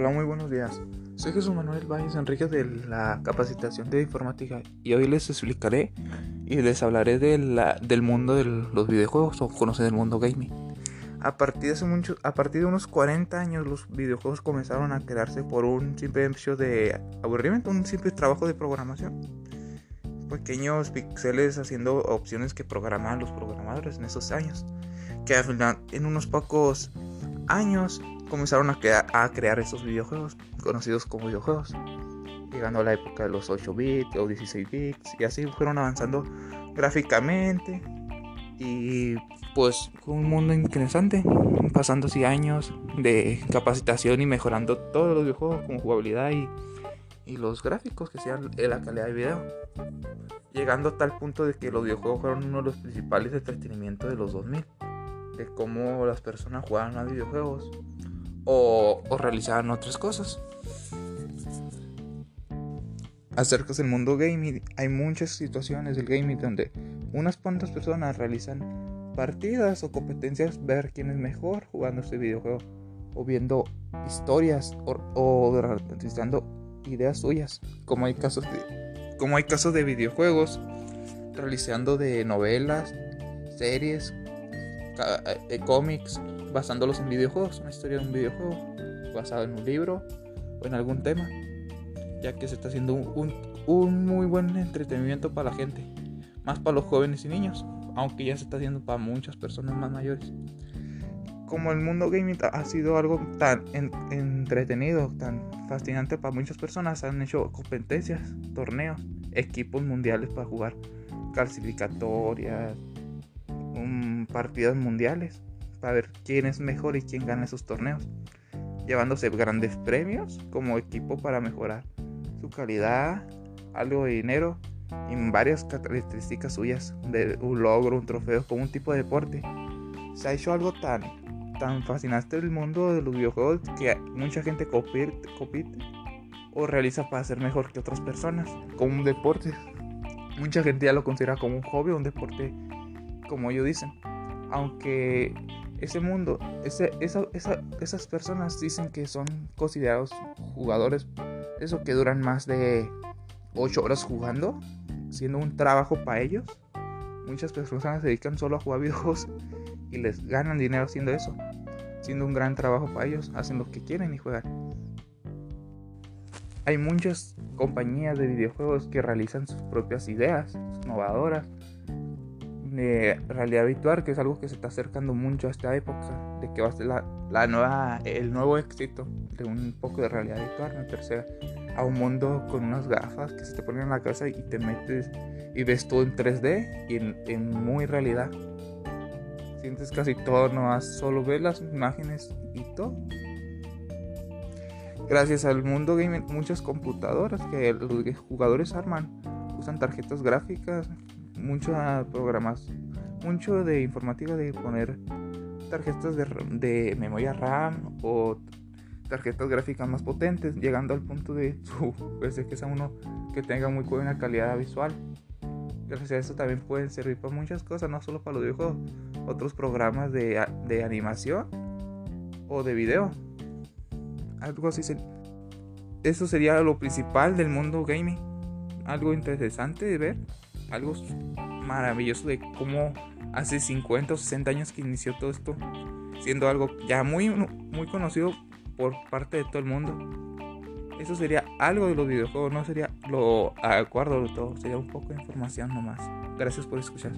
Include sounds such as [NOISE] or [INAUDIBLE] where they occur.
Hola, muy buenos días. Soy Jesús Manuel Valles Enríquez de la capacitación de informática y hoy les explicaré y les hablaré de la, del mundo de los videojuegos o conocen el mundo gaming. A partir, de mucho, a partir de unos 40 años los videojuegos comenzaron a crearse por un simple hecho de aburrimiento, un simple trabajo de programación. Pequeños píxeles haciendo opciones que programaban los programadores en esos años. Que al final, en unos pocos años comenzaron a, crear estos videojuegos, conocidos como videojuegos, llegando a la época de los 8 bits o 16 bits, y así fueron avanzando gráficamente y pues con un mundo interesante, pasando así años de capacitación y mejorando todos los videojuegos como jugabilidad y, y los gráficos, que sean la calidad de video. Llegando a tal punto de que los videojuegos fueron uno de los principales entretenimientos de los 2000, de cómo las personas jugaban a videojuegos o, realizaban otras cosas. Acerca del mundo gaming, hay muchas situaciones del gaming donde unas cuantas personas realizan partidas o competencias, ver quién es mejor jugando este videojuego, o viendo historias, o, o realizando ideas suyas, como hay casos de, como hay casos de videojuegos, realizando de novelas, series, eh, cómics, basándolos en videojuegos, una historia de un videojuego basado en un libro o en algún tema, ya que se está haciendo un, un, muy buen entretenimiento para la gente, más para los jóvenes y niños, aunque ya se está haciendo para muchas personas más mayores. Como el mundo gaming ha sido algo tan entretenido, tan fascinante para muchas personas, han hecho competencias, torneos, equipos mundiales para jugar, clasificatorias, partidas mundiales para ver quién es mejor y quién gana esos torneos, llevándose grandes premios como equipo para mejorar su calidad, algo de dinero y varias características suyas de un logro, un trofeo, como un tipo de deporte. Se ha hecho algo tan, tan fascinante el mundo de los videojuegos que mucha gente compite, compite o realiza para ser mejor que otras personas, como un deporte. Mucha gente ya lo considera como un hobby un deporte, como ellos dicen. Aunque ese mundo, ese, esas personas dicen que son considerados jugadores, eso que duran más de 8 horas jugando, siendo un trabajo para ellos. Muchas personas se dedican solo a jugar videojuegos y les ganan dinero haciendo eso, siendo un gran trabajo para ellos, hacen lo que quieren y juegan. Hay muchas compañías de videojuegos que realizan sus propias ideas, innovadoras, realidad virtual, que es algo que se está acercando mucho a esta época, de que va a ser la, nueva, el nuevo éxito de un poco de realidad virtual, meterse a un mundo con unas gafas que se te ponen en la cabeza y te metes y ves todo en 3D y en, muy realidad. Sientes casi todo, no solo ves las imágenes y todo. Gracias al mundo gaming, muchas computadoras que los jugadores arman usan tarjetas gráficas muchos programas, mucho de informática de poner tarjetas de, memoria RAM o tarjetas gráficas más potentes, llegando al punto de su [LAUGHS] PC que sea uno que tenga muy buena calidad visual. Gracias a eso también pueden servir para muchas cosas, no solo para los videojuegos, otros programas de, de animación o de video. Algo así. Eso sería lo principal del mundo gaming. Algo interesante de ver algo maravilloso de cómo hace 50 o 60 años que inició todo esto, siendo algo ya muy, muy conocido por parte de todo el mundo. Eso sería algo de los videojuegos, no sería lo acuerdo de todo, sería un poco de información nomás. Gracias por escuchar.